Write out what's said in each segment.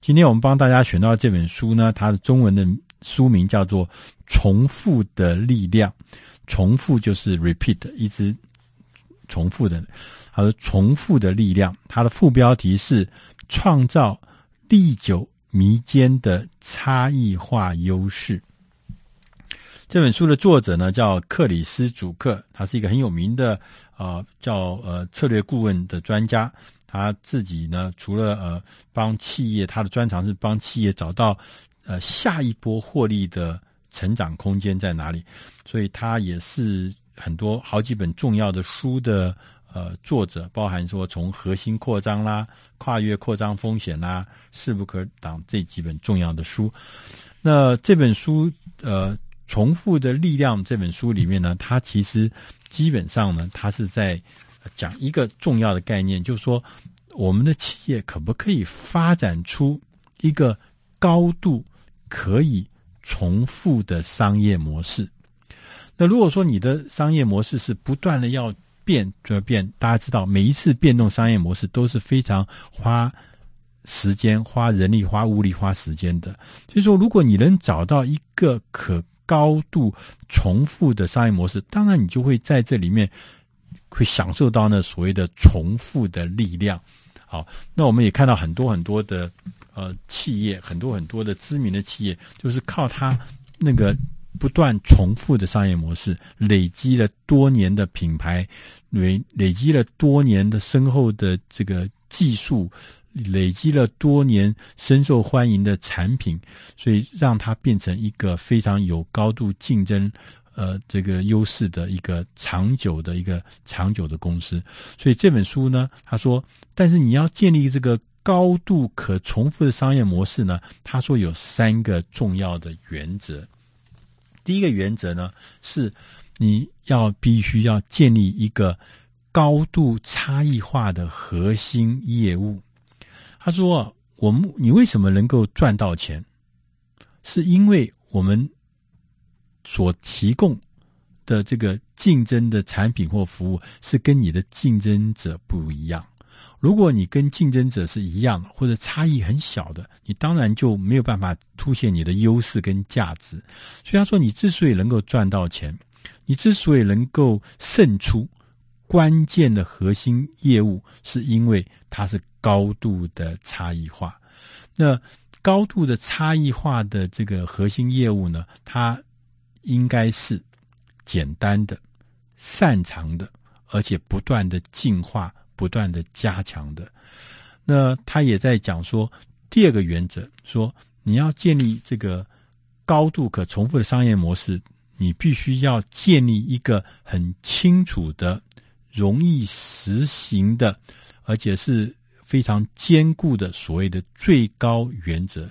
今天我们帮大家选到这本书呢，它的中文的书名叫做《重复的力量》，重复就是 repeat，一直重复的，它的重复的力量。它的副标题是“创造历久弥坚的差异化优势”。这本书的作者呢叫克里斯·祖克，他是一个很有名的啊、呃，叫呃策略顾问的专家。他自己呢，除了呃帮企业，他的专长是帮企业找到呃下一波获利的成长空间在哪里，所以他也是很多好几本重要的书的呃作者，包含说从核心扩张啦、跨越扩张风险啦、势不可挡这几本重要的书。那这本书呃重复的力量这本书里面呢，它其实基本上呢，它是在。讲一个重要的概念，就是说，我们的企业可不可以发展出一个高度可以重复的商业模式？那如果说你的商业模式是不断的要变，就要变，大家知道，每一次变动商业模式都是非常花时间、花人力、花物力、花时间的。所以说，如果你能找到一个可高度重复的商业模式，当然你就会在这里面。会享受到那所谓的重复的力量，好，那我们也看到很多很多的呃企业，很多很多的知名的企业，就是靠它那个不断重复的商业模式，累积了多年的品牌，累累积了多年的深厚的这个技术，累积了多年深受欢迎的产品，所以让它变成一个非常有高度竞争。呃，这个优势的一个长久的一个长久的公司，所以这本书呢，他说，但是你要建立这个高度可重复的商业模式呢，他说有三个重要的原则。第一个原则呢，是你要必须要建立一个高度差异化的核心业务。他说，我们你为什么能够赚到钱？是因为我们。所提供的这个竞争的产品或服务是跟你的竞争者不一样。如果你跟竞争者是一样，或者差异很小的，你当然就没有办法凸显你的优势跟价值。所以他说，你之所以能够赚到钱，你之所以能够胜出，关键的核心业务是因为它是高度的差异化。那高度的差异化的这个核心业务呢，它应该是简单的、擅长的，而且不断的进化、不断的加强的。那他也在讲说，第二个原则，说你要建立这个高度可重复的商业模式，你必须要建立一个很清楚的、容易实行的，而且是非常坚固的所谓的最高原则。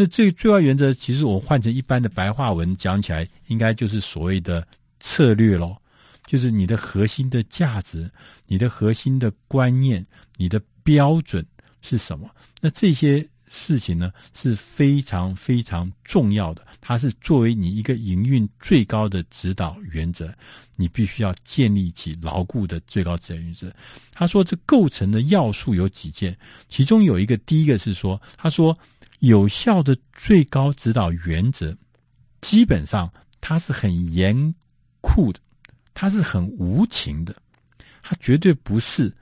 那这个最高原则，其实我换成一般的白话文讲起来，应该就是所谓的策略咯，就是你的核心的价值、你的核心的观念、你的标准是什么？那这些事情呢，是非常非常重要的。它是作为你一个营运最高的指导原则，你必须要建立起牢固的最高指导原则。他说，这构成的要素有几件，其中有一个，第一个是说，他说。有效的最高指导原则，基本上它是很严酷的，它是很无情的，它绝对不是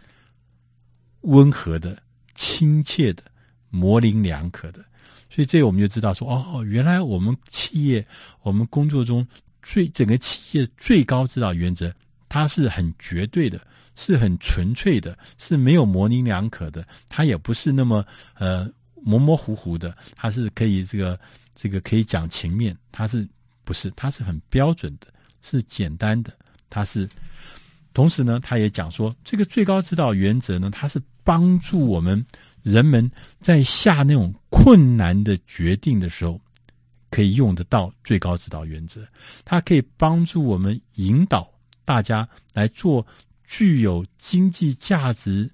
温和的、亲切的、模棱两可的。所以这个我们就知道说，哦，原来我们企业、我们工作中最整个企业最高指导原则，它是很绝对的，是很纯粹的，是没有模棱两可的，它也不是那么呃。模模糊糊的，它是可以这个这个可以讲情面，它是不是？它是很标准的，是简单的，它是。同时呢，他也讲说，这个最高指导原则呢，它是帮助我们人们在下那种困难的决定的时候，可以用得到最高指导原则。它可以帮助我们引导大家来做具有经济价值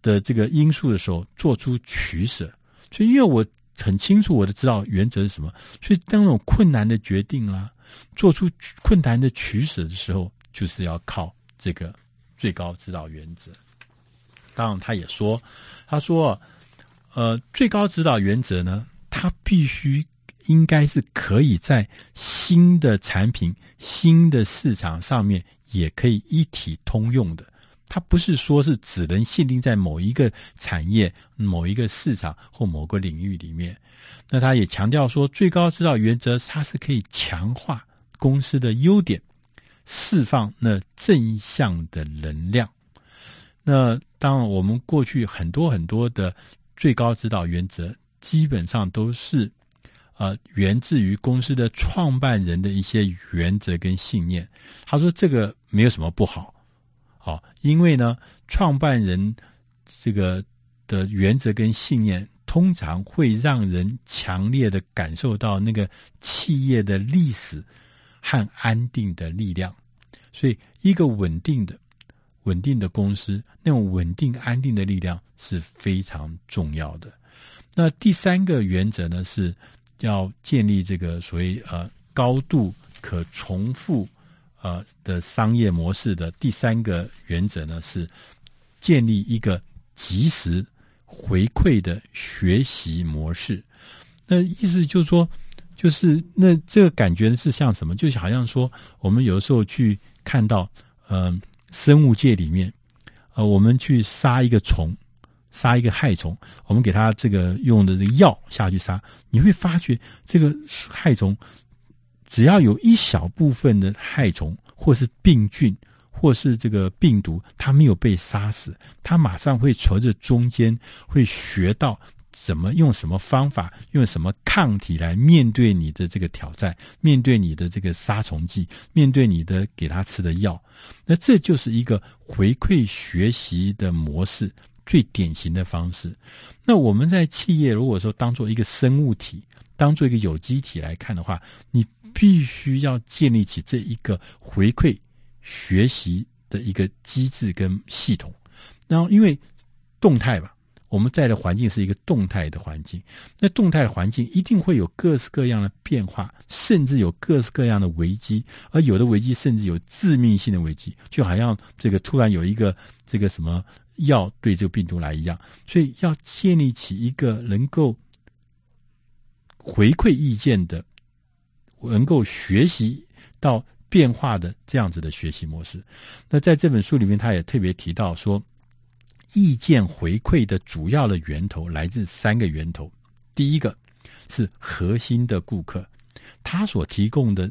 的这个因素的时候，做出取舍。所以，因为我很清楚我的指导原则是什么，所以当那种困难的决定啦，做出困难的取舍的时候，就是要靠这个最高指导原则。当然，他也说，他说，呃，最高指导原则呢，它必须应该是可以在新的产品、新的市场上面也可以一体通用的。它不是说是只能限定在某一个产业、某一个市场或某个领域里面。那他也强调说，最高指导原则它是可以强化公司的优点，释放那正向的能量。那当然，我们过去很多很多的最高指导原则，基本上都是呃源自于公司的创办人的一些原则跟信念。他说这个没有什么不好，哦，因为呢，创办人这个的原则跟信念。通常会让人强烈的感受到那个企业的历史和安定的力量，所以一个稳定的、稳定的公司，那种稳定安定的力量是非常重要的。那第三个原则呢，是要建立这个所谓呃高度可重复呃的商业模式的第三个原则呢，是建立一个及时。回馈的学习模式，那意思就是说，就是那这个感觉是像什么？就好像说，我们有时候去看到，嗯、呃，生物界里面，呃，我们去杀一个虫，杀一个害虫，我们给它这个用的这个药下去杀，你会发觉这个害虫，只要有一小部分的害虫或是病菌。或是这个病毒，它没有被杀死，它马上会从这中间会学到怎么用什么方法，用什么抗体来面对你的这个挑战，面对你的这个杀虫剂，面对你的给它吃的药。那这就是一个回馈学习的模式，最典型的方式。那我们在企业如果说当做一个生物体，当做一个有机体来看的话，你必须要建立起这一个回馈。学习的一个机制跟系统，然后因为动态吧，我们在的环境是一个动态的环境，那动态的环境一定会有各式各样的变化，甚至有各式各样的危机，而有的危机甚至有致命性的危机，就好像这个突然有一个这个什么药对这个病毒来一样，所以要建立起一个能够回馈意见的，能够学习到。变化的这样子的学习模式，那在这本书里面，他也特别提到说，意见回馈的主要的源头来自三个源头。第一个是核心的顾客，他所提供的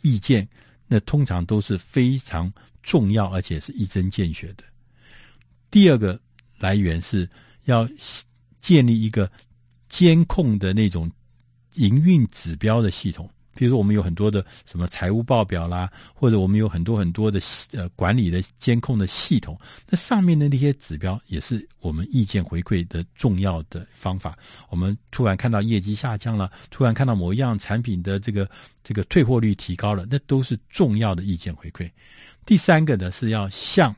意见，那通常都是非常重要，而且是一针见血的。第二个来源是要建立一个监控的那种营运指标的系统。比如说，我们有很多的什么财务报表啦，或者我们有很多很多的呃管理的监控的系统，那上面的那些指标也是我们意见回馈的重要的方法。我们突然看到业绩下降了，突然看到某一样产品的这个这个退货率提高了，那都是重要的意见回馈。第三个呢，是要向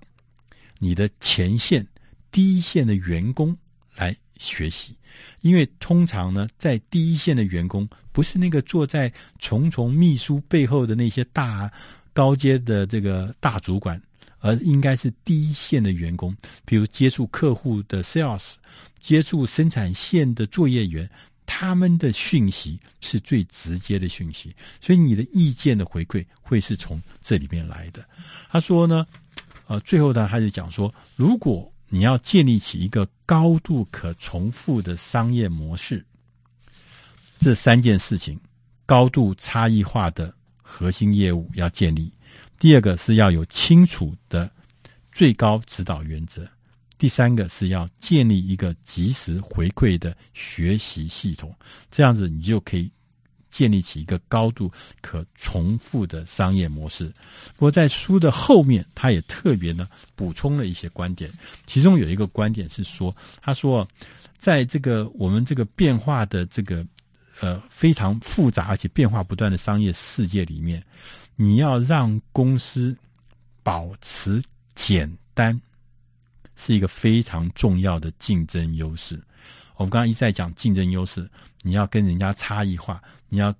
你的前线、第一线的员工来学习。因为通常呢，在第一线的员工不是那个坐在重重秘书背后的那些大高阶的这个大主管，而应该是第一线的员工，比如接触客户的 sales，接触生产线的作业员，他们的讯息是最直接的讯息，所以你的意见的回馈会是从这里面来的。他说呢，呃，最后呢，他就讲说，如果你要建立起一个高度可重复的商业模式，这三件事情：高度差异化的核心业务要建立；第二个是要有清楚的最高指导原则；第三个是要建立一个及时回馈的学习系统。这样子，你就可以。建立起一个高度可重复的商业模式。不过，在书的后面，他也特别呢补充了一些观点。其中有一个观点是说，他说，在这个我们这个变化的这个呃非常复杂而且变化不断的商业世界里面，你要让公司保持简单，是一个非常重要的竞争优势。我们刚刚一再讲竞争优势，你要跟人家差异化。你要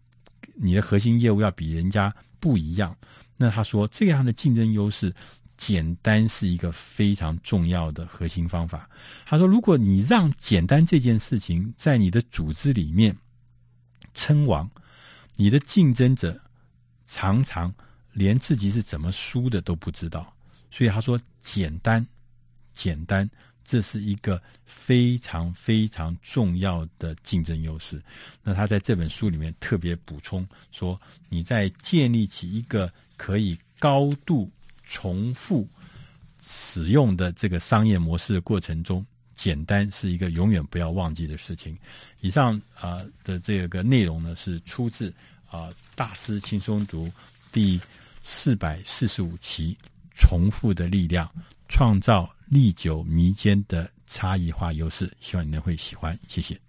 你的核心业务要比人家不一样，那他说这样的竞争优势简单是一个非常重要的核心方法。他说，如果你让简单这件事情在你的组织里面称王，你的竞争者常常连自己是怎么输的都不知道。所以他说，简单，简单。这是一个非常非常重要的竞争优势。那他在这本书里面特别补充说，你在建立起一个可以高度重复使用的这个商业模式的过程中，简单是一个永远不要忘记的事情。以上啊、的这个内容呢，是出自啊、大师轻松读第四百四十五期《重复的力量》，创造。历久弥坚的差异化优势，希望你们会喜欢，谢谢。